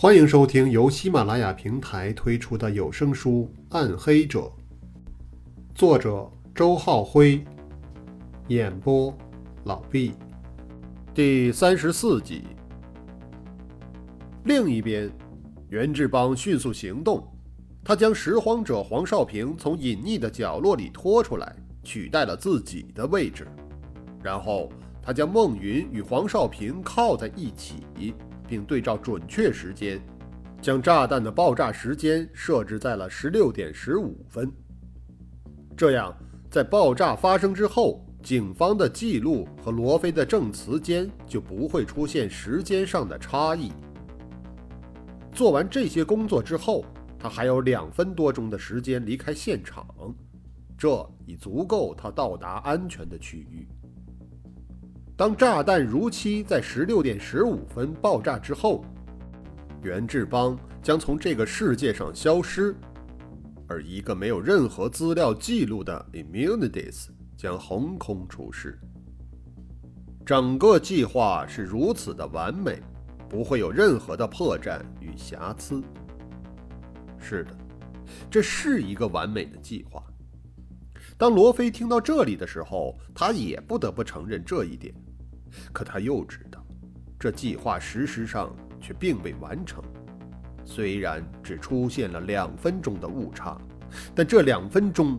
欢迎收听由喜马拉雅平台推出的有声书《暗黑者》，作者周浩辉，演播老毕，第三十四集。另一边，袁志邦迅速行动，他将拾荒者黄少平从隐匿的角落里拖出来，取代了自己的位置，然后他将孟云与黄少平靠在一起。并对照准确时间，将炸弹的爆炸时间设置在了十六点十五分。这样，在爆炸发生之后，警方的记录和罗非的证词间就不会出现时间上的差异。做完这些工作之后，他还有两分多钟的时间离开现场，这已足够他到达安全的区域。当炸弹如期在十六点十五分爆炸之后，袁志邦将从这个世界上消失，而一个没有任何资料记录的 Immunities 将横空出世。整个计划是如此的完美，不会有任何的破绽与瑕疵。是的，这是一个完美的计划。当罗非听到这里的时候，他也不得不承认这一点。可他又知道，这计划事实上却并未完成。虽然只出现了两分钟的误差，但这两分钟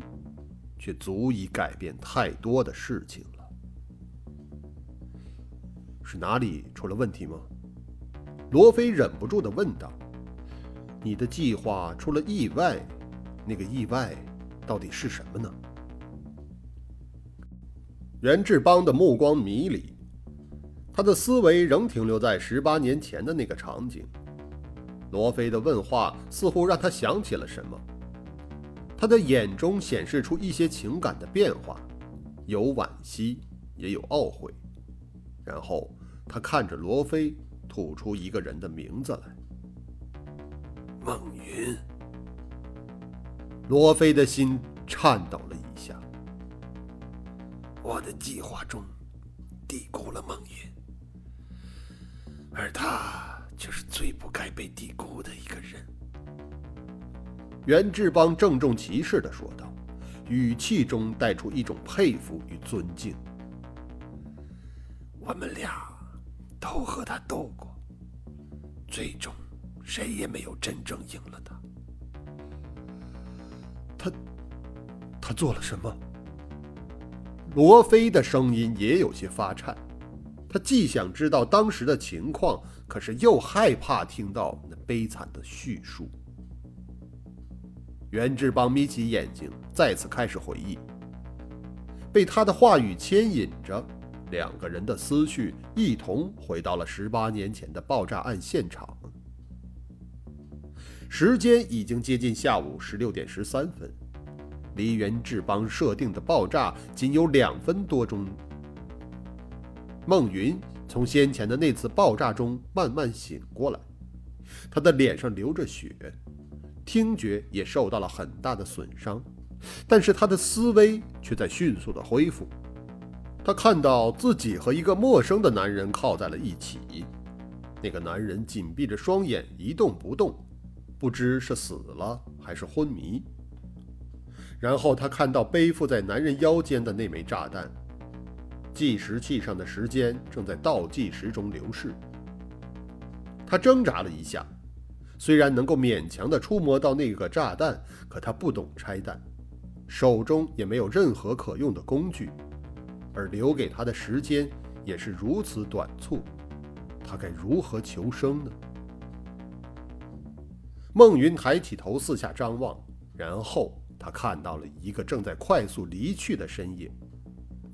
却足以改变太多的事情了。是哪里出了问题吗？罗非忍不住地问道：“你的计划出了意外，那个意外到底是什么呢？”袁志邦的目光迷离。他的思维仍停留在十八年前的那个场景。罗非的问话似乎让他想起了什么。他的眼中显示出一些情感的变化，有惋惜，也有懊悔。然后他看着罗非，吐出一个人的名字来：孟云。罗非的心颤抖了一下。我的计划中低估了孟云。而他却是最不该被低估的一个人。”袁志邦郑重其事的说道，语气中带出一种佩服与尊敬。“我们俩都和他斗过，最终谁也没有真正赢了他。他，他做了什么？”罗非的声音也有些发颤。他既想知道当时的情况，可是又害怕听到那悲惨的叙述。袁志邦眯起眼睛，再次开始回忆。被他的话语牵引着，两个人的思绪一同回到了十八年前的爆炸案现场。时间已经接近下午十六点十三分，离袁志邦设定的爆炸仅有两分多钟。孟云从先前的那次爆炸中慢慢醒过来，他的脸上流着血，听觉也受到了很大的损伤，但是他的思维却在迅速的恢复。他看到自己和一个陌生的男人靠在了一起，那个男人紧闭着双眼一动不动，不知是死了还是昏迷。然后他看到背负在男人腰间的那枚炸弹。计时器上的时间正在倒计时中流逝。他挣扎了一下，虽然能够勉强地触摸到那个炸弹，可他不懂拆弹，手中也没有任何可用的工具，而留给他的时间也是如此短促，他该如何求生呢？孟云抬起头四下张望，然后他看到了一个正在快速离去的身影。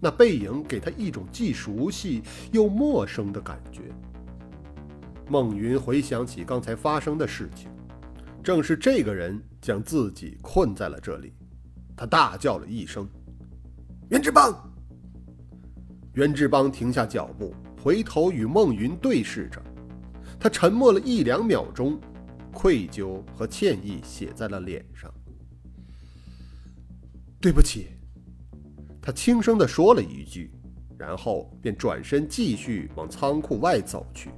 那背影给他一种既熟悉又陌生的感觉。孟云回想起刚才发生的事情，正是这个人将自己困在了这里。他大叫了一声：“袁志邦！”袁志邦停下脚步，回头与孟云对视着。他沉默了一两秒钟，愧疚和歉意写在了脸上。“对不起。”他轻声地说了一句，然后便转身继续往仓库外走去。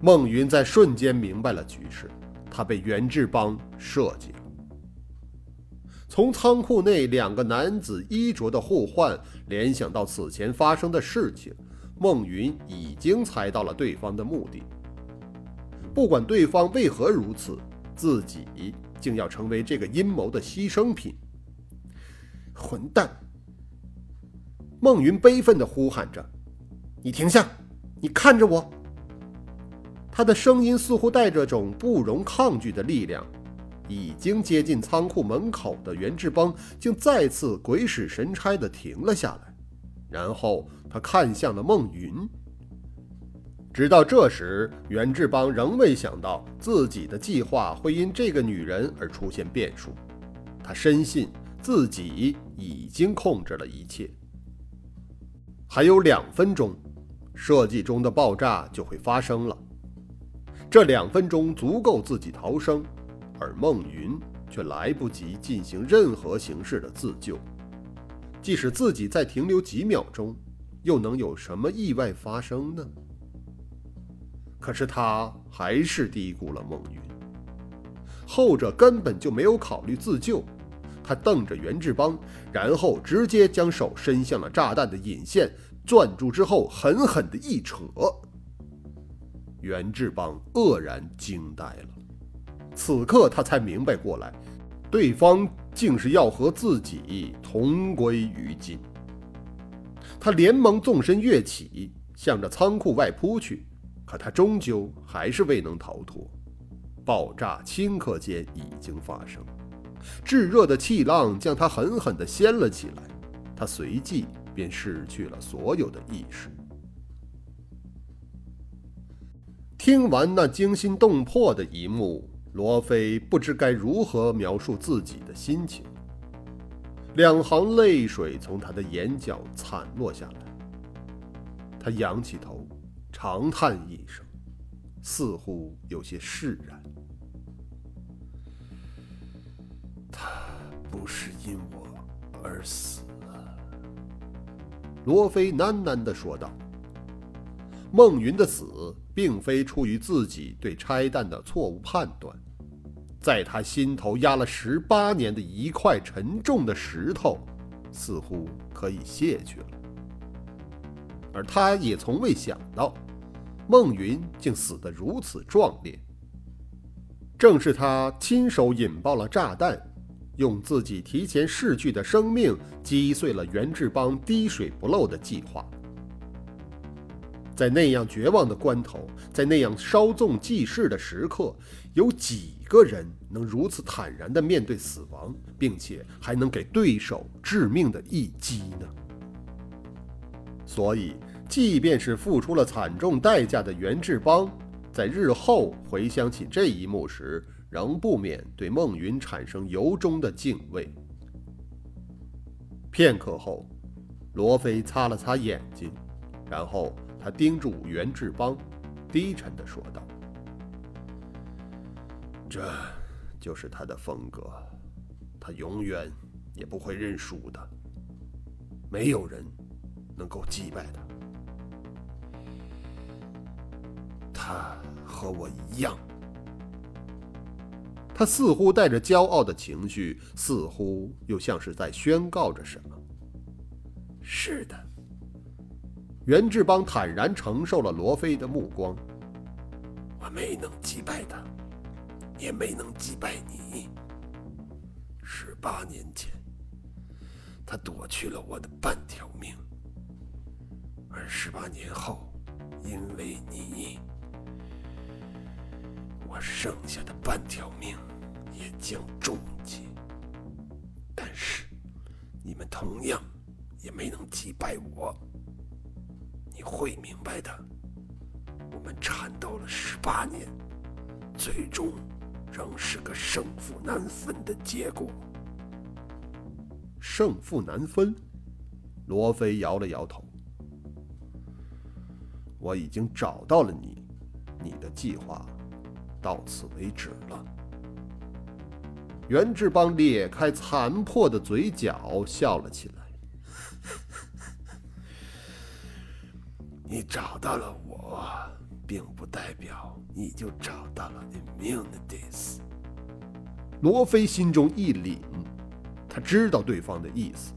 孟云在瞬间明白了局势，他被袁志邦设计了。从仓库内两个男子衣着的互换，联想到此前发生的事情，孟云已经猜到了对方的目的。不管对方为何如此，自己竟要成为这个阴谋的牺牲品。混蛋！孟云悲愤地呼喊着：“你停下！你看着我！”他的声音似乎带着种不容抗拒的力量。已经接近仓库门口的袁志邦，竟再次鬼使神差地停了下来，然后他看向了孟云。直到这时，袁志邦仍未想到自己的计划会因这个女人而出现变数。他深信自己已经控制了一切。还有两分钟，设计中的爆炸就会发生了。这两分钟足够自己逃生，而孟云却来不及进行任何形式的自救。即使自己再停留几秒钟，又能有什么意外发生呢？可是他还是低估了孟云，后者根本就没有考虑自救。他瞪着袁志邦，然后直接将手伸向了炸弹的引线，攥住之后狠狠地一扯。袁志邦愕然惊呆了，此刻他才明白过来，对方竟是要和自己同归于尽。他连忙纵身跃起，向着仓库外扑去，可他终究还是未能逃脱。爆炸顷刻间已经发生，炙热的气浪将他狠狠地掀了起来，他随即便失去了所有的意识。听完那惊心动魄的一幕，罗非不知该如何描述自己的心情。两行泪水从他的眼角惨落下来，他仰起头，长叹一声，似乎有些释然。不是因我而死，罗非喃喃地说道。孟云的死并非出于自己对拆弹的错误判断，在他心头压了十八年的一块沉重的石头，似乎可以卸去了。而他也从未想到，孟云竟死得如此壮烈。正是他亲手引爆了炸弹，用自己提前逝去的生命击碎了袁志邦滴水不漏的计划。在那样绝望的关头，在那样稍纵即逝的时刻，有几个人能如此坦然地面对死亡，并且还能给对手致命的一击呢？所以，即便是付出了惨重代价的袁志邦，在日后回想起这一幕时，仍不免对孟云产生由衷的敬畏。片刻后，罗非擦了擦眼睛，然后。他盯住袁志邦，低沉地说道：“这就是他的风格，他永远也不会认输的。没有人能够击败他。他和我一样。”他似乎带着骄傲的情绪，似乎又像是在宣告着什么。“是的。”袁志邦坦然承受了罗非的目光。我没能击败他，也没能击败你。十八年前，他夺去了我的半条命，而十八年后，因为你，我剩下的半条命也将终结。但是，你们同样也没能击败我。你会明白的。我们缠斗了十八年，最终仍是个胜负难分的结果。胜负难分，罗非摇了摇头。我已经找到了你，你的计划到此为止了。袁志邦裂开残破的嘴角，笑了起来。你找到了我，并不代表你就找到了 immunities。罗非心中一凛，他知道对方的意思。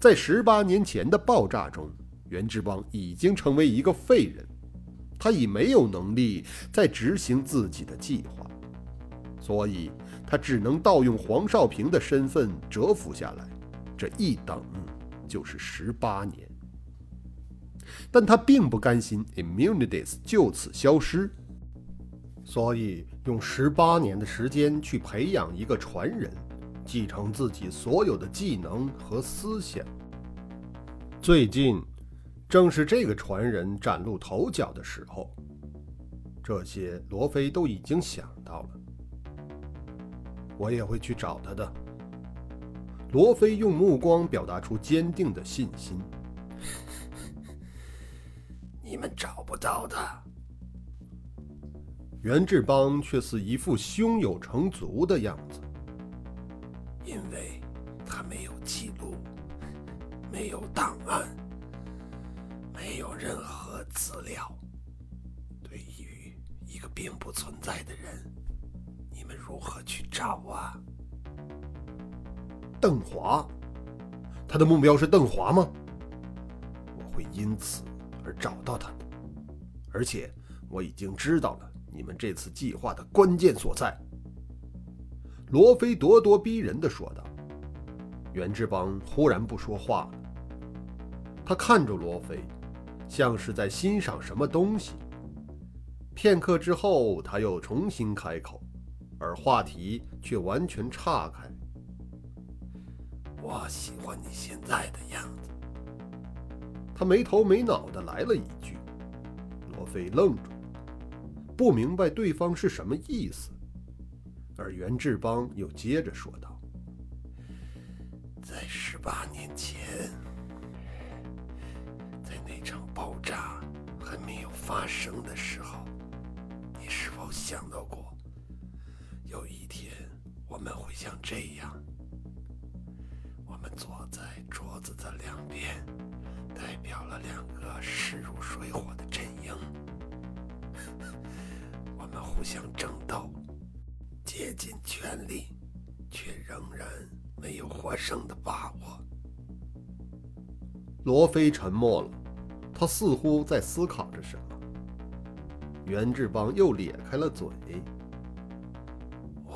在十八年前的爆炸中，袁志邦已经成为一个废人，他已没有能力再执行自己的计划，所以他只能盗用黄少平的身份蛰伏下来，这一等就是十八年。但他并不甘心 immunities 就此消失，所以用十八年的时间去培养一个传人。继承自己所有的技能和思想。最近，正是这个传人崭露头角的时候。这些罗非都已经想到了。我也会去找他的。罗非用目光表达出坚定的信心。你们找不到的。袁志邦却似一副胸有成竹的样子。因为他没有记录，没有档案，没有任何资料。对于一个并不存在的人，你们如何去找啊？邓华，他的目标是邓华吗？我会因此而找到他，而且我已经知道了你们这次计划的关键所在。罗非咄咄逼人地说道：“袁志邦忽然不说话了。他看着罗非，像是在欣赏什么东西。片刻之后，他又重新开口，而话题却完全岔开。我喜欢你现在的样子。”他没头没脑地来了一句。罗非愣住，不明白对方是什么意思。而袁志邦又接着说道：“在十八年前，在那场爆炸还没有发生的时候，你是否想到过，天我们会像这样？我们坐在桌子的两边，代表了两个势如水火的阵营，我们互相争斗。”竭尽全力，却仍然没有获胜的把握。罗非沉默了，他似乎在思考着什么。袁志邦又咧开了嘴。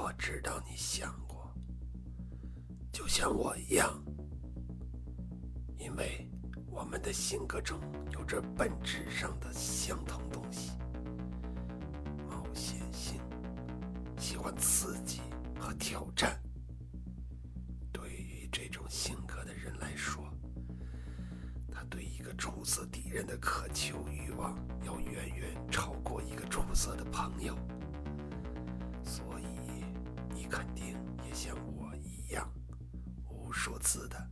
我知道你想过，就像我一样，因为我们的性格中有着本质上的相同东西。冒险性喜欢刺激和挑战。对于这种性格的人来说，他对一个出色敌人的渴求欲望要远远超过一个出色的朋友。你肯定也像我一样，无数次的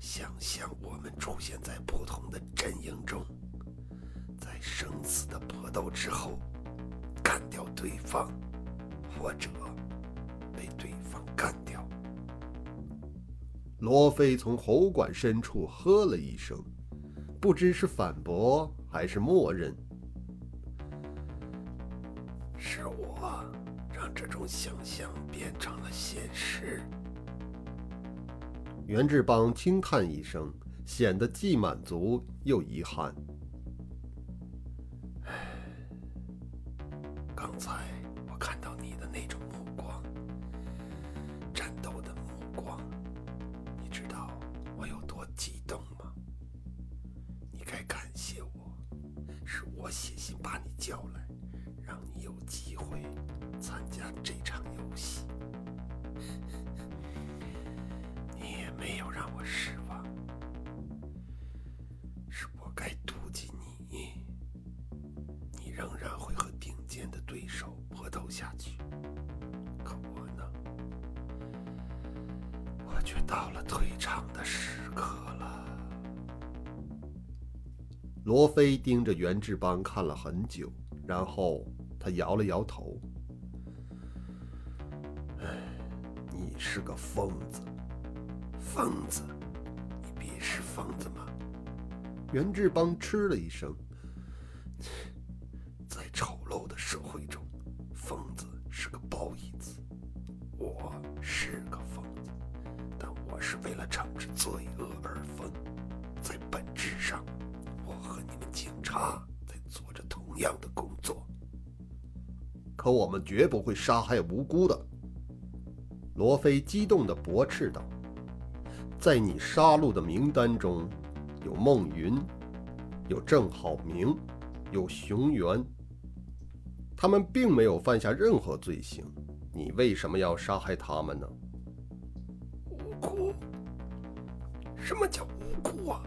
想象我们出现在不同的阵营中，在生死的搏斗之后，干掉对方。或者被对方干掉。罗非从喉管深处呵了一声，不知是反驳还是默认。这种想象变成了现实。袁志邦轻叹一声，显得既满足又遗憾。到了退场的时刻了。罗非盯着袁志邦看了很久，然后他摇了摇头：“哎，你是个疯子，疯子，你比是疯子吗？”袁志邦嗤了一声：“样的工作。可我们绝不会杀害无辜的。罗非激动地驳斥道：“在你杀戮的名单中，有孟云，有郑好明，有熊原。他们并没有犯下任何罪行，你为什么要杀害他们呢？”无辜？什么叫无辜啊？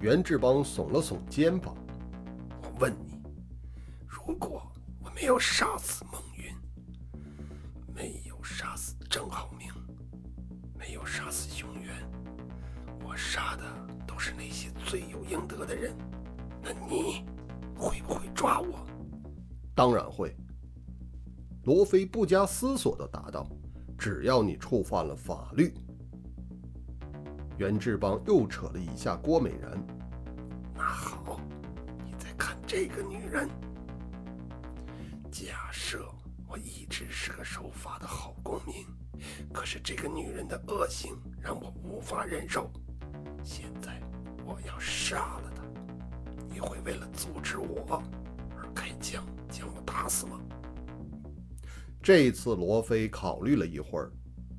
袁志邦耸了耸肩膀：“我问你，如果我没有杀死孟云，没有杀死郑浩明，没有杀死熊原，我杀的都是那些罪有应得的人，那你会不会抓我？”“当然会。”罗非不加思索地答道，“只要你触犯了法律。”袁志邦又扯了一下郭美然。那好，这个女人。假设我一直是个守法的好公民，可是这个女人的恶行让我无法忍受。现在我要杀了她，你会为了阻止我而开枪将我打死吗？这一次，罗非考虑了一会儿，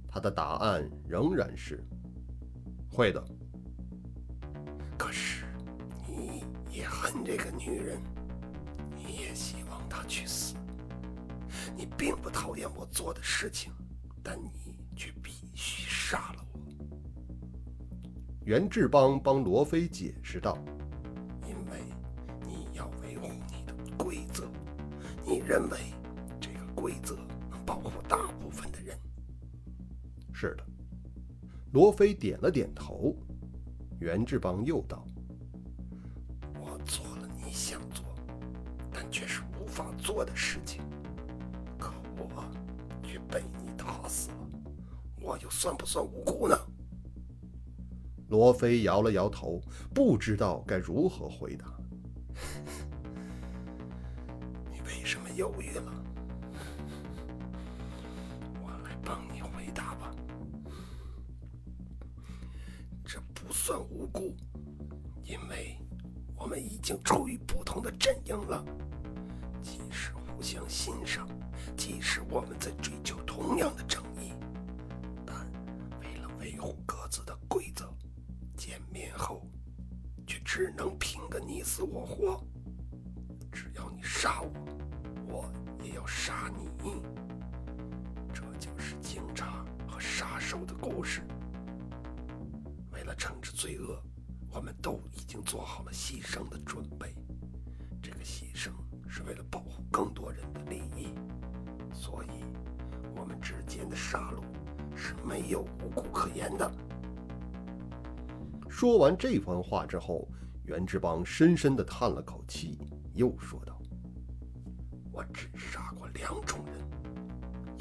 他的答案仍然是。会的。恨这个女人，你也希望她去死。你并不讨厌我做的事情，但你却必须杀了我。袁志邦帮罗非解释道：“因为你要维护你的规则，你认为这个规则能保护大部分的人。”是的。罗非点了点头，袁志邦又道：“做的事情，可我却被你打死了，我又算不算无辜呢？”罗非摇了摇头，不知道该如何回答。你为什么犹豫了？我来帮你回答吧。这不算无辜，因为我们已经处于不同的阵营了。互相欣赏，即使我们在追求同样的正义，但为了维护各自的规则，见面后却只能拼个你死我活。只要你杀我，我也要杀你。这就是警察和杀手的故事。为了惩治罪恶，我们都已经做好了牺牲的准备。杀戮是没有无辜可言的。说完这番话之后，袁志邦深深地叹了口气，又说道：“我只杀过两种人，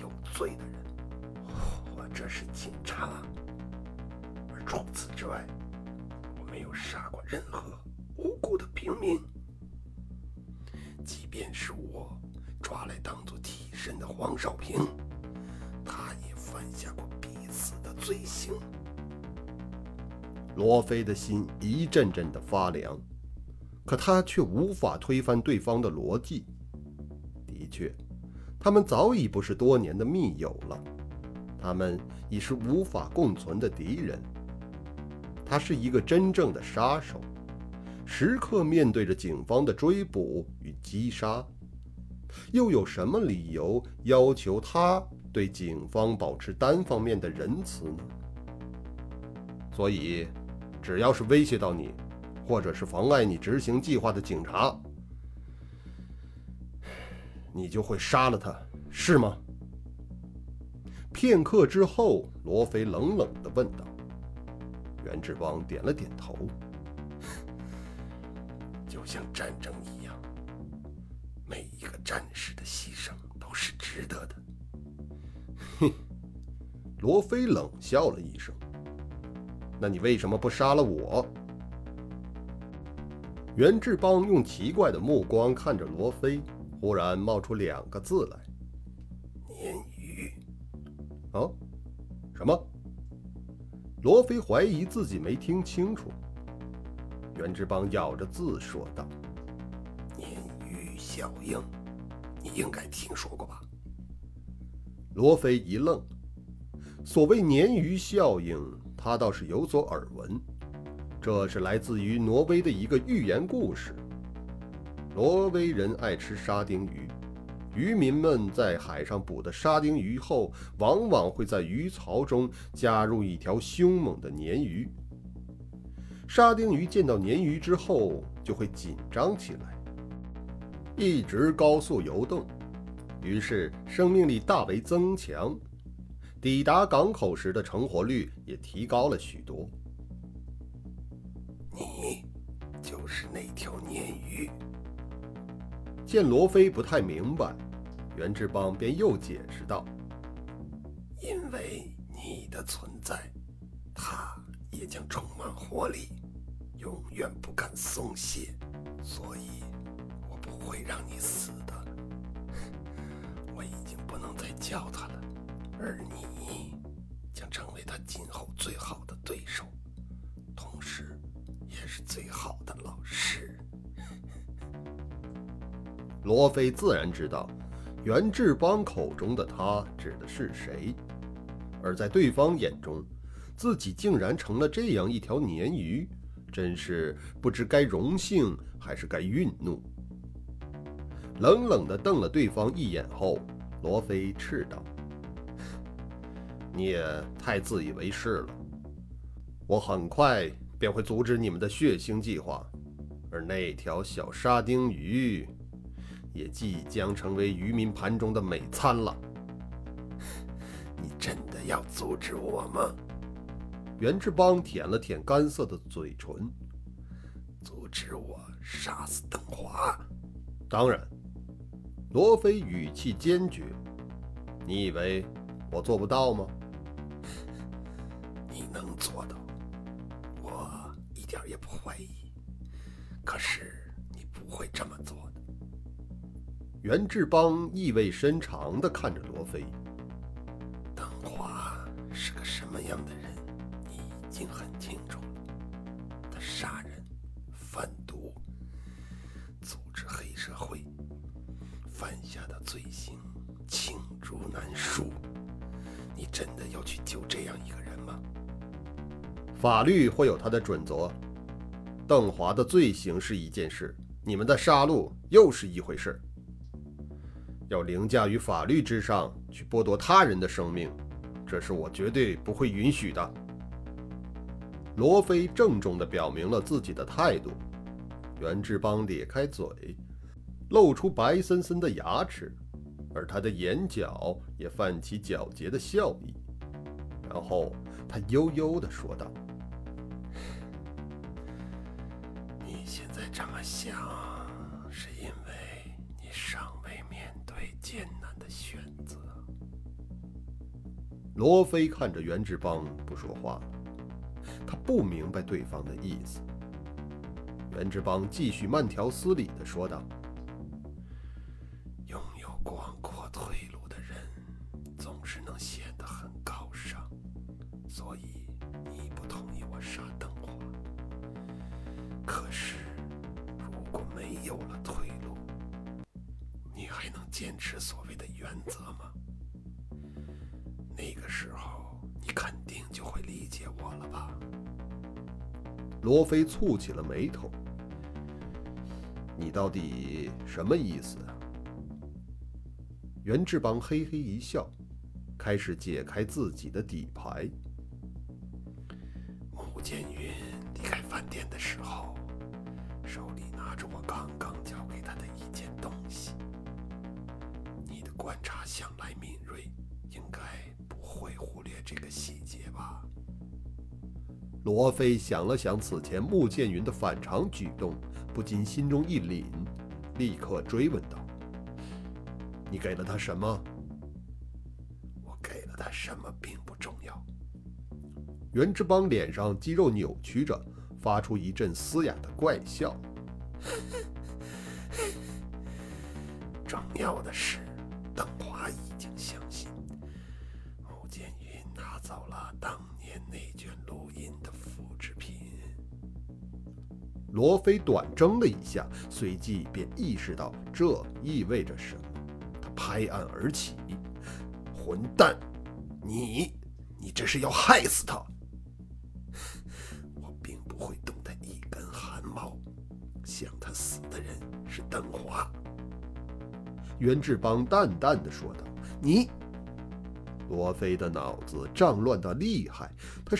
有罪的人，或者是警察。”而除此之外，我没有杀过任何无辜的平民。即便是我抓来当做替身的黄少平，他也犯下过彼此的罪行。罗非的心一阵阵的发凉，可他却无法推翻对方的逻辑。的确，他们早已不是多年的密友了，他们已是无法共存的敌人。他是一个真正的杀手，时刻面对着警方的追捕与击杀，又有什么理由要求他对警方保持单方面的仁慈呢？所以，只要是威胁到你，或者是妨碍你执行计划的警察，你就会杀了他，是吗？片刻之后，罗非冷冷地问道。袁志邦点了点头，就像战争一样，每一个战士的牺牲都是值得的。哼，罗非冷笑了一声。那你为什么不杀了我？袁志邦用奇怪的目光看着罗非，忽然冒出两个字来：“鲶鱼。”啊，什么？罗非怀疑自己没听清楚。袁志邦咬着字说道：“鲶效应，你应该听说过吧？”罗非一愣，所谓鲶鱼效应，他倒是有所耳闻。这是来自于挪威的一个寓言故事。挪威人爱吃沙丁鱼。渔民们在海上捕的沙丁鱼后，往往会在鱼槽中加入一条凶猛的鲶鱼。沙丁鱼见到鲶鱼之后，就会紧张起来，一直高速游动，于是生命力大为增强，抵达港口时的成活率也提高了许多。你就是那条鲶鱼。见罗非不太明白。袁志邦便又解释道：“因为你的存在，它也将充满活力，永远不敢松懈，所以会让你死的。我已经不能再叫他了，而你将成为他今后最好的对手，同时也是最好的老师。”罗非自然知道。袁志邦口中的他指的是谁？而在对方眼中，自己竟然成了这样一条鲶鱼，真是不知该荣幸还是该愠怒。冷冷地瞪了对方一眼后，罗非斥道：“你也太自以为是了！我很快便会阻止你们的血腥计划，而那条小沙丁鱼……”也即将成为渔民盘中的美餐了。你真的要阻止我吗？袁志邦舔了舔干涩的嘴唇，阻止我杀死邓华？当然。罗非语气坚决。你以为我做不到吗？你能做到，我一点也不怀疑。可是你不会这么做的。袁志邦意味深长地看着罗非。邓华是个什么样的人，你已经很清楚法律会有它的准则。邓华的罪行是一件事，你们的杀戮又是一回事。要凌驾于法律之上去剥夺他人的生命，这是我绝对不会允许的。罗非郑重地表明了自己的态度。袁志邦咧开嘴，露出白森森的牙齿，而他的眼角也泛起狡黠的笑意。然后他悠悠地说道：“现在这么想，是因为你尚未面对……”艰难的选择。罗非看着袁志邦不说话，他不明白对方的意思。袁志邦继续慢条斯理地说道：“坚持所谓的原则吗？那个时候，你肯定就会理解我了吧？罗非蹙起了眉头。你到底什么意思？袁志邦嘿嘿一笑，开始解开自己的底牌。观察向来敏锐，应该不会忽略这个细节吧？罗非想了想此前穆剑云的反常举动，不禁心中一凛，立刻追问道：“你给了他什么？”“我给了他什么并不重要。”袁志邦脸上肌肉扭曲着，发出一阵嘶哑的怪笑。重要的是，罗非短怔了一下，随即便意识到这意味着什么。他拍案而起：“混蛋，你，你这是要害死他！我并不会动他一根汗毛。想他死的人是邓华。”袁志邦淡淡的说道：“你。”罗非的脑子胀乱的厉害，他